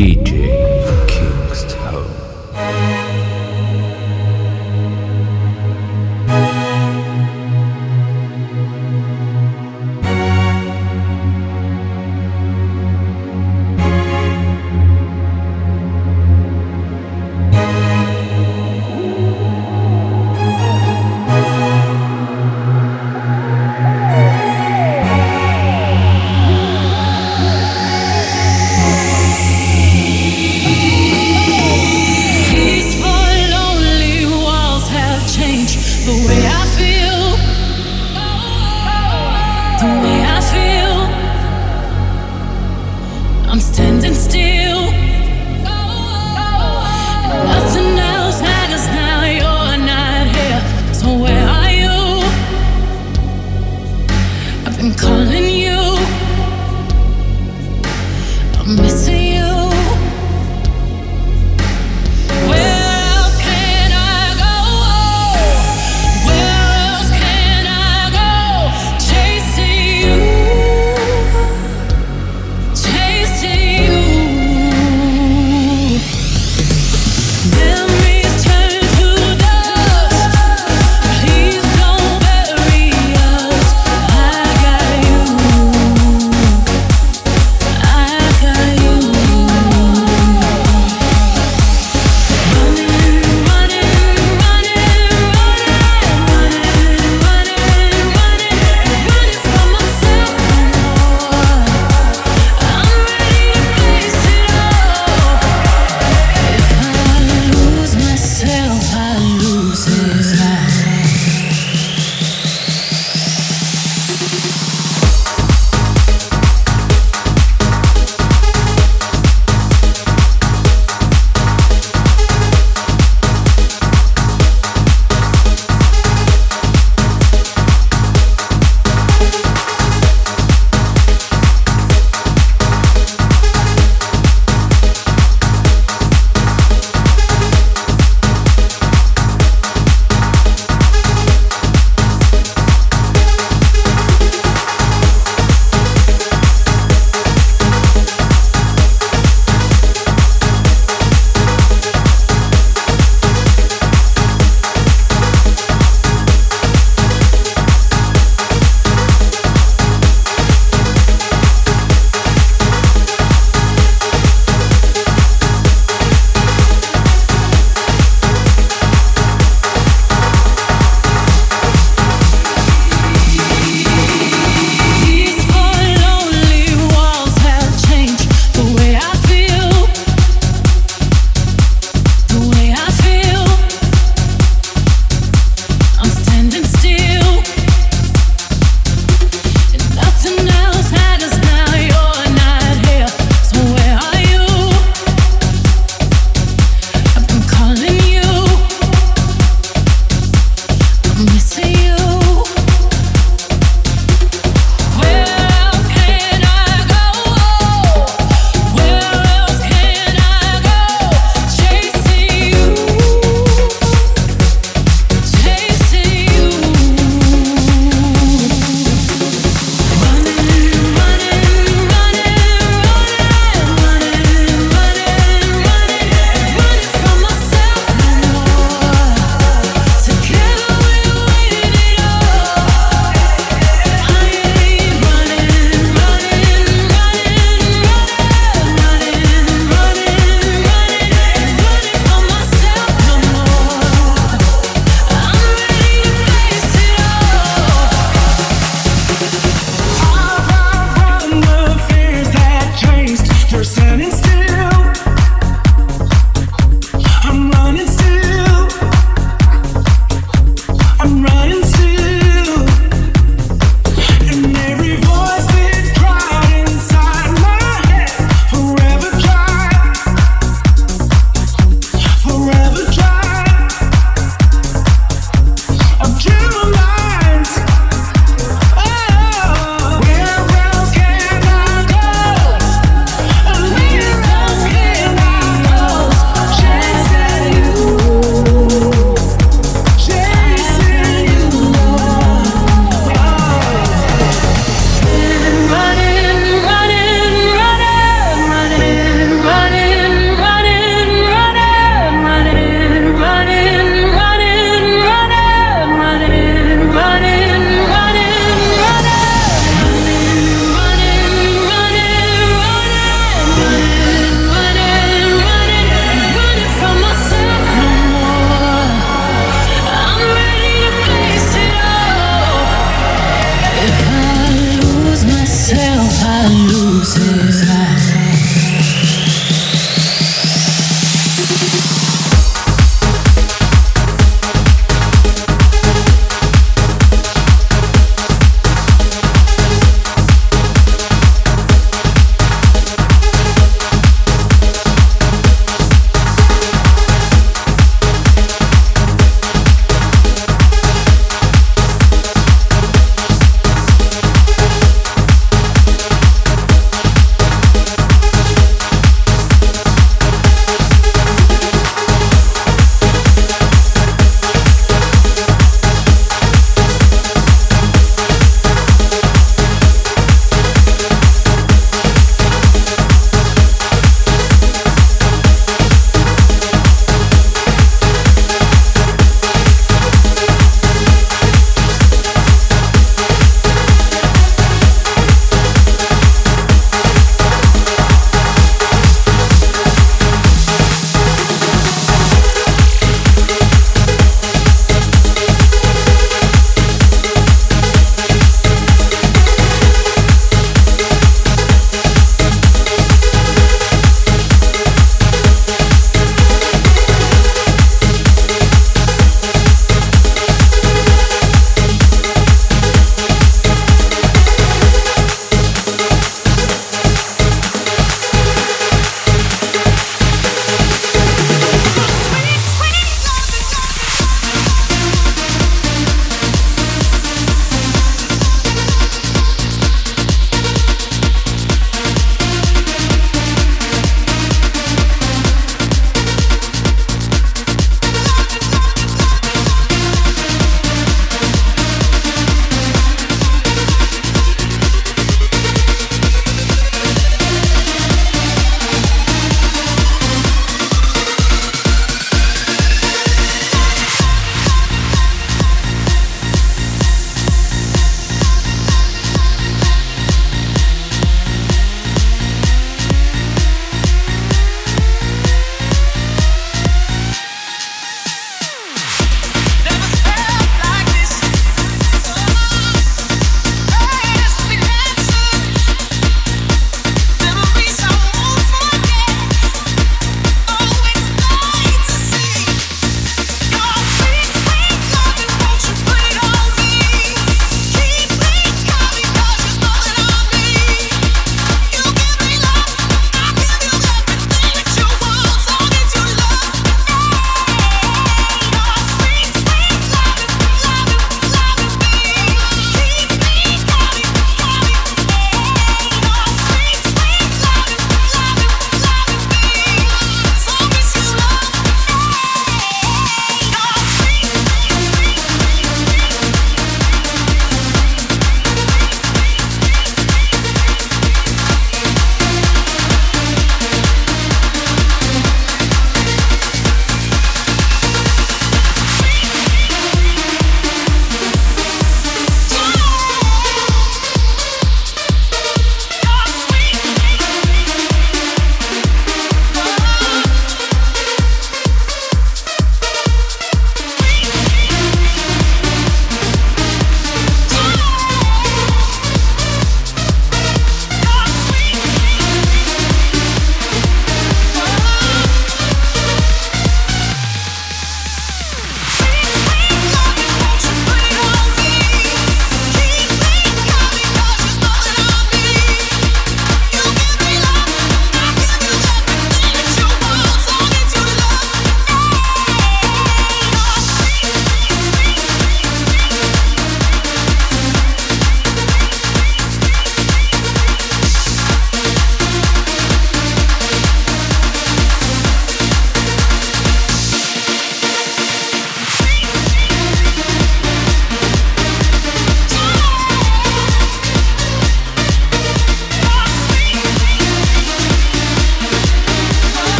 Teach.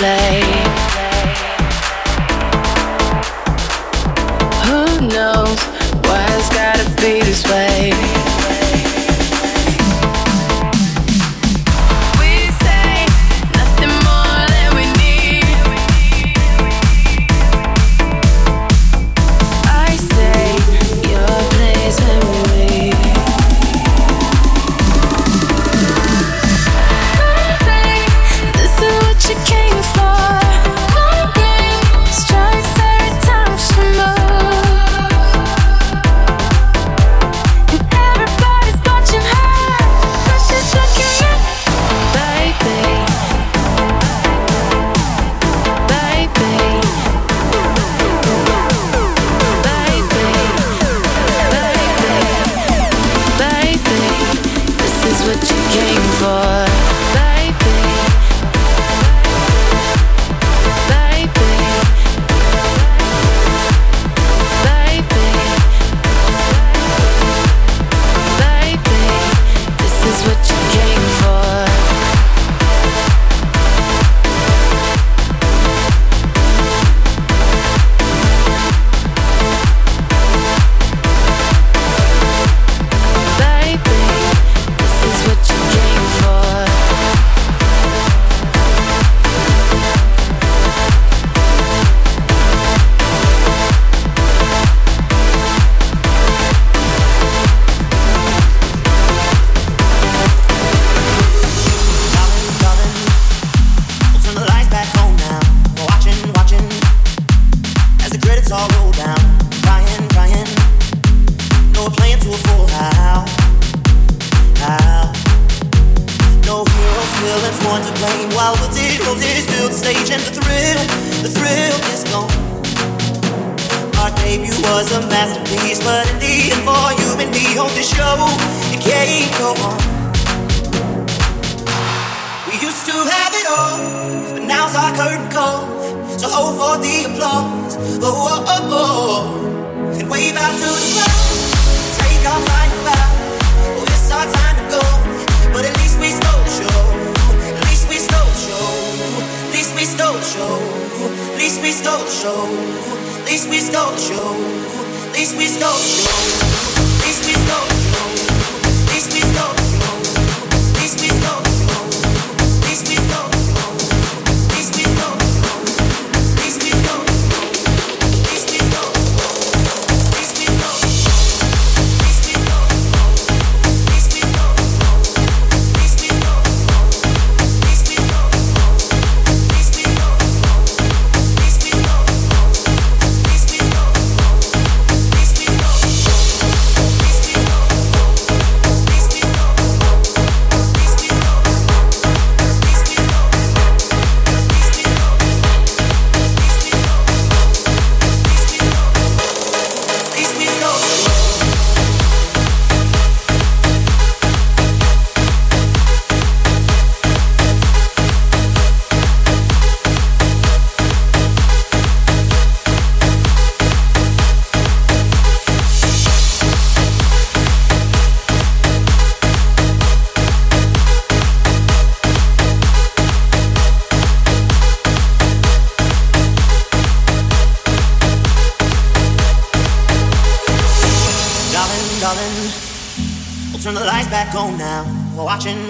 Least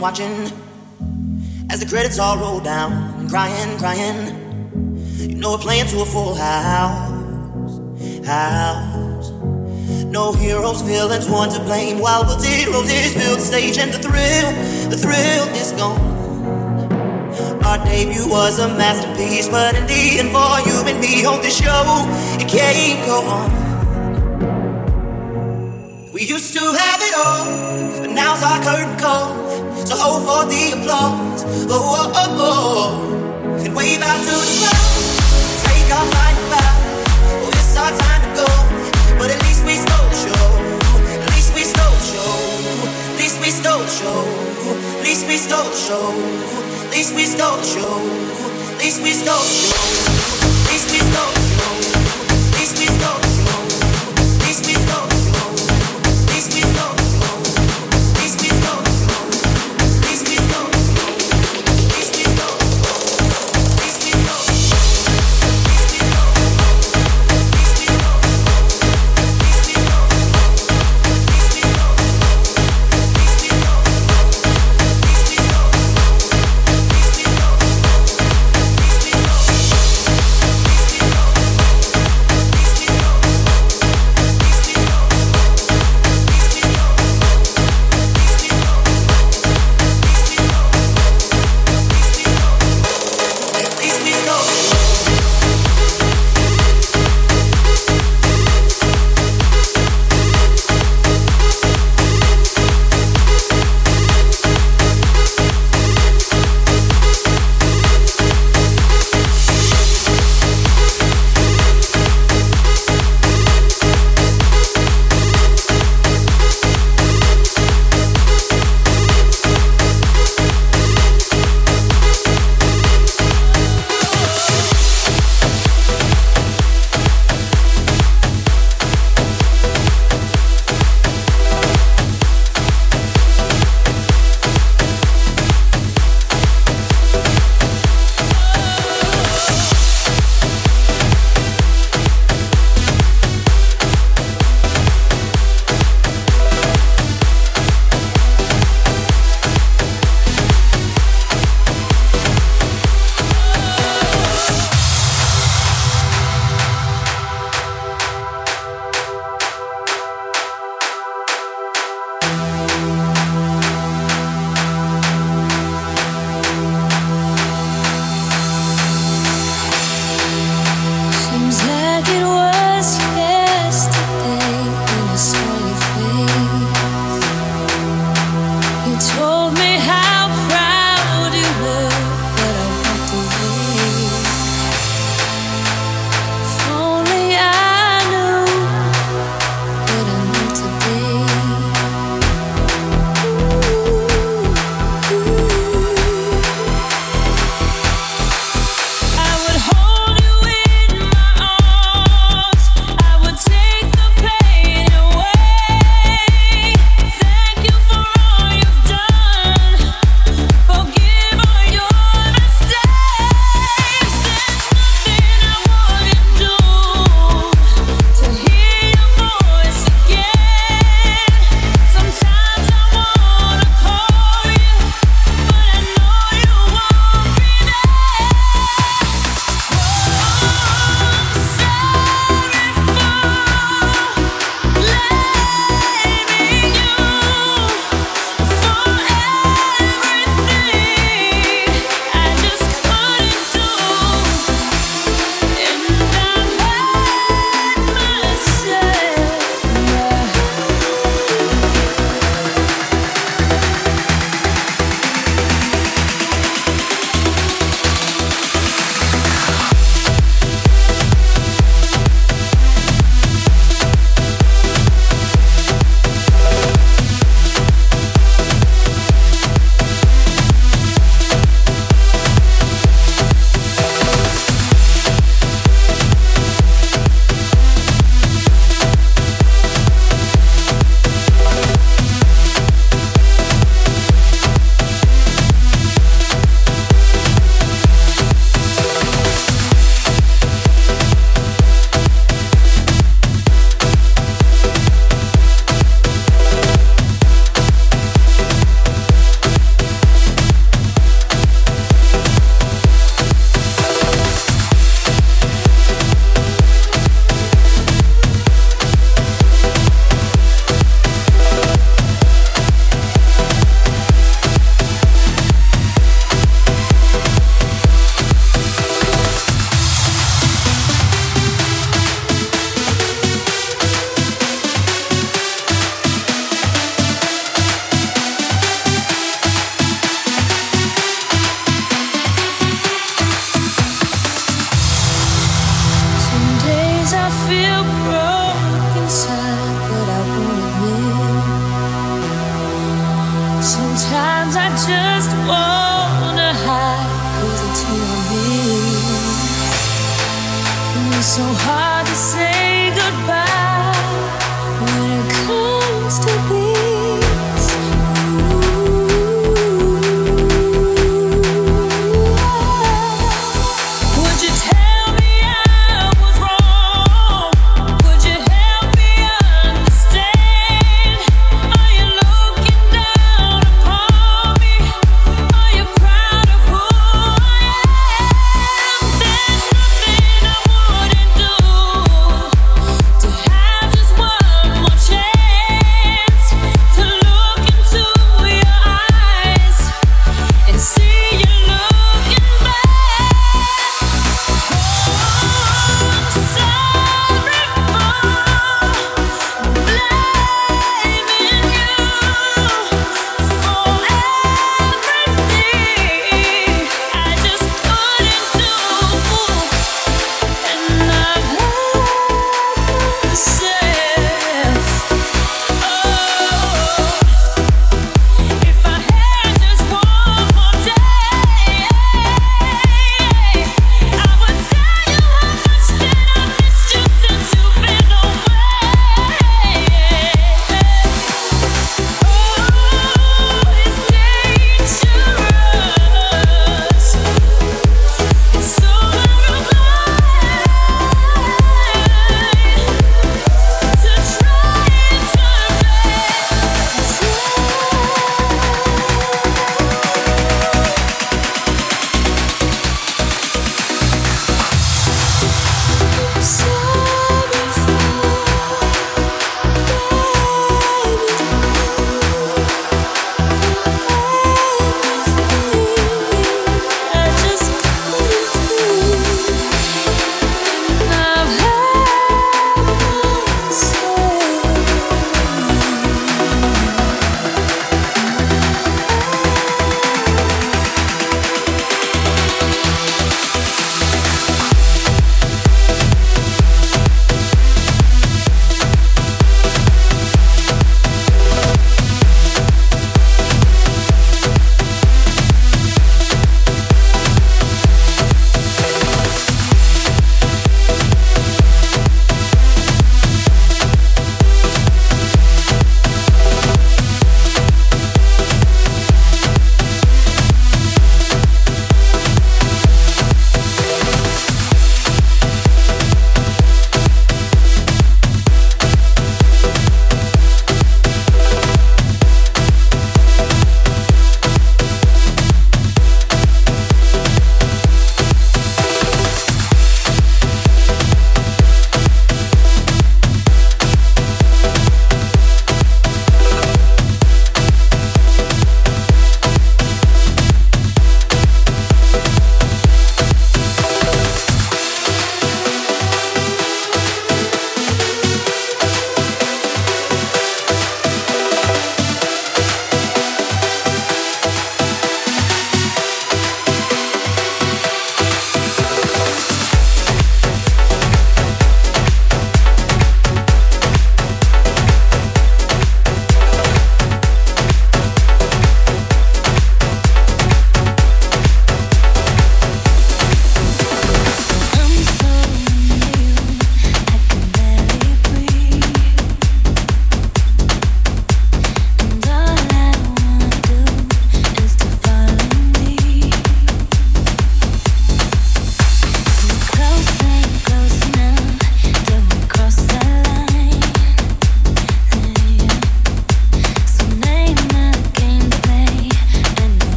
watching as the credits all roll down and crying, crying. You know we're playing to a full house, house. No heroes, villains, one to blame. While we'll roses fill the stage and the thrill, the thrill is gone. Our debut was a masterpiece, but indeed, and for you and me on this show, it can't go on. We used to have it all, but now's our curtain call. So hold for the applause. Oh, oh, oh, oh. And wave out to the crowd. Take our final bow. Oh, it's our time to go. But at least we stole the show. At least we stole the show. At least we stole the show. At least we stole the show. At least we stole the show. At least we stole the show. At least we stole the show. At least we stole the show. Please, please go.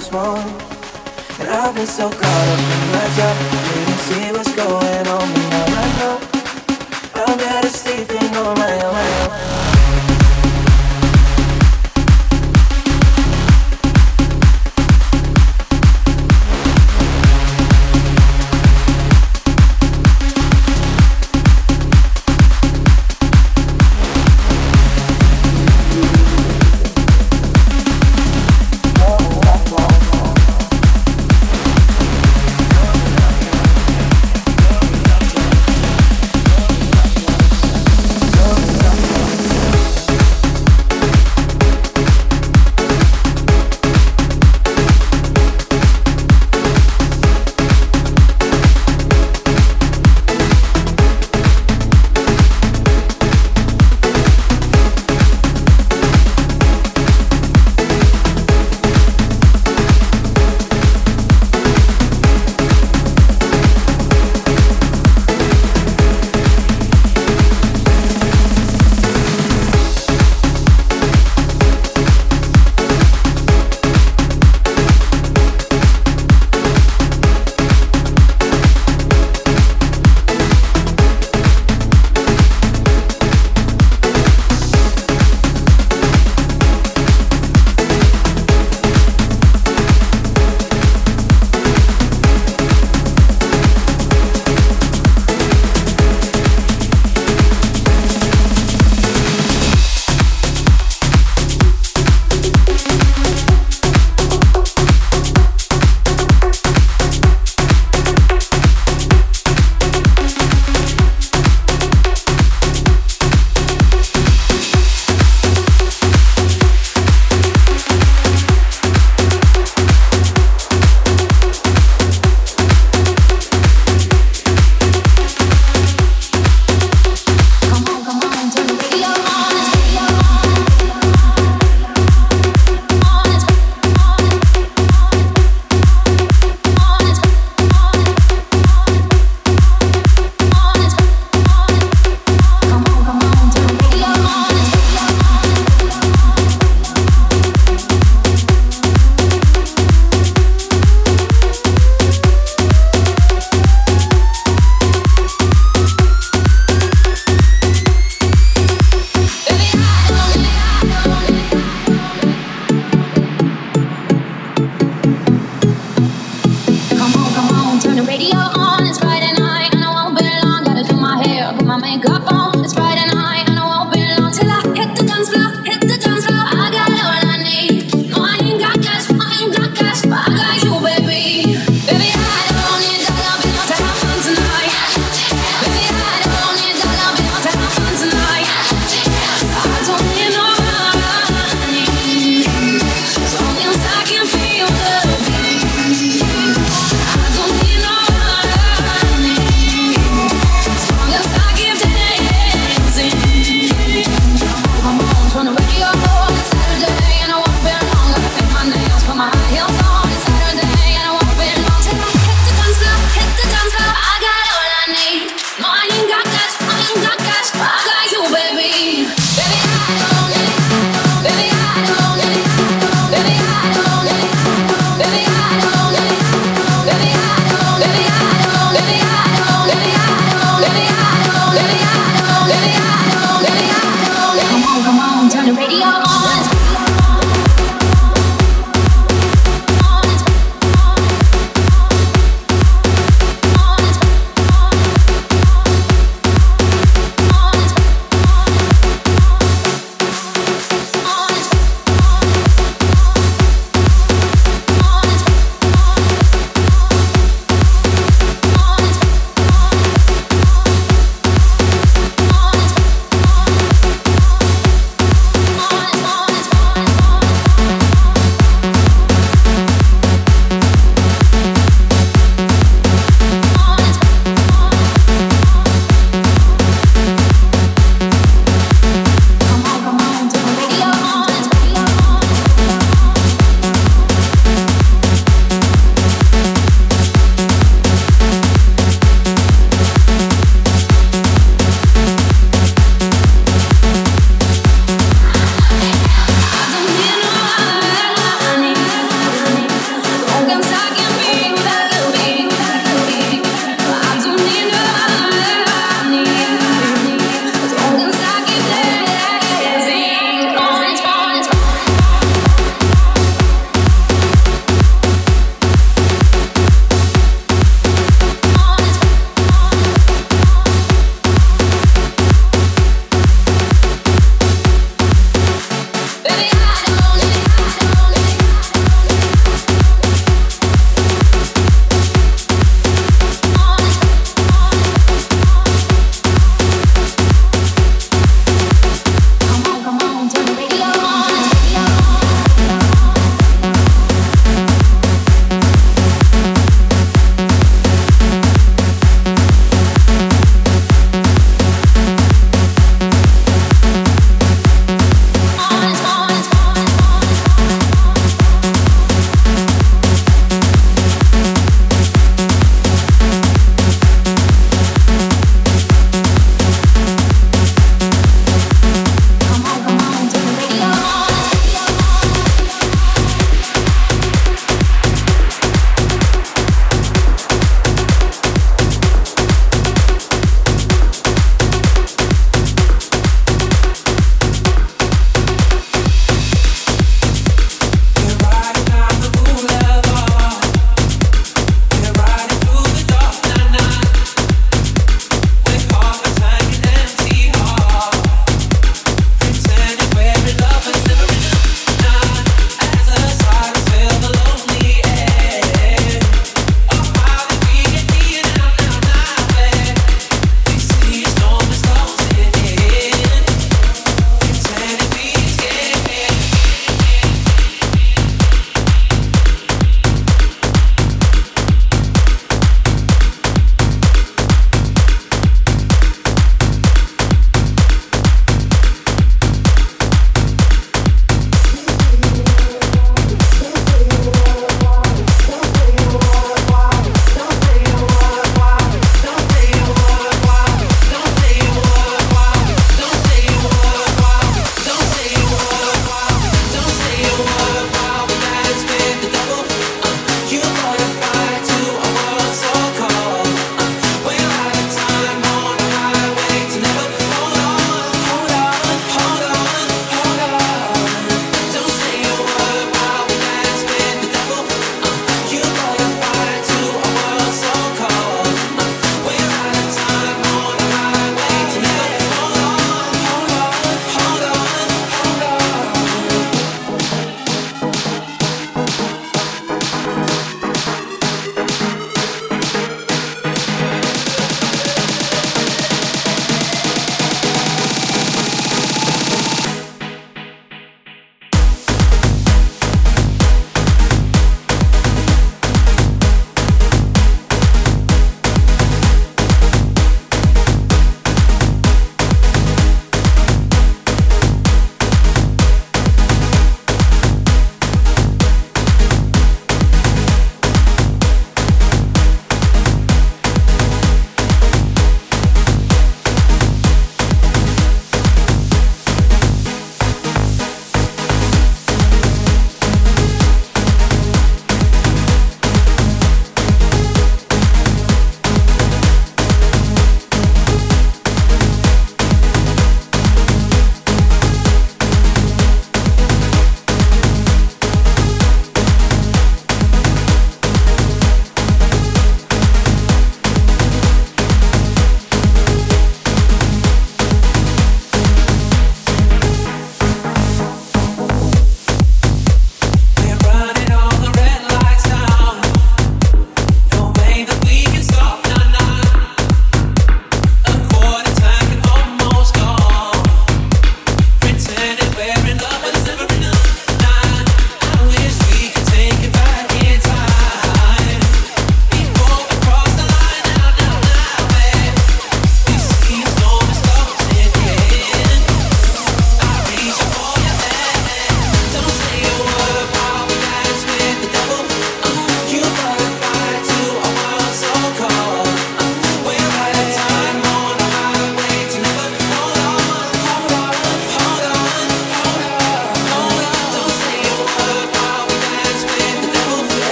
small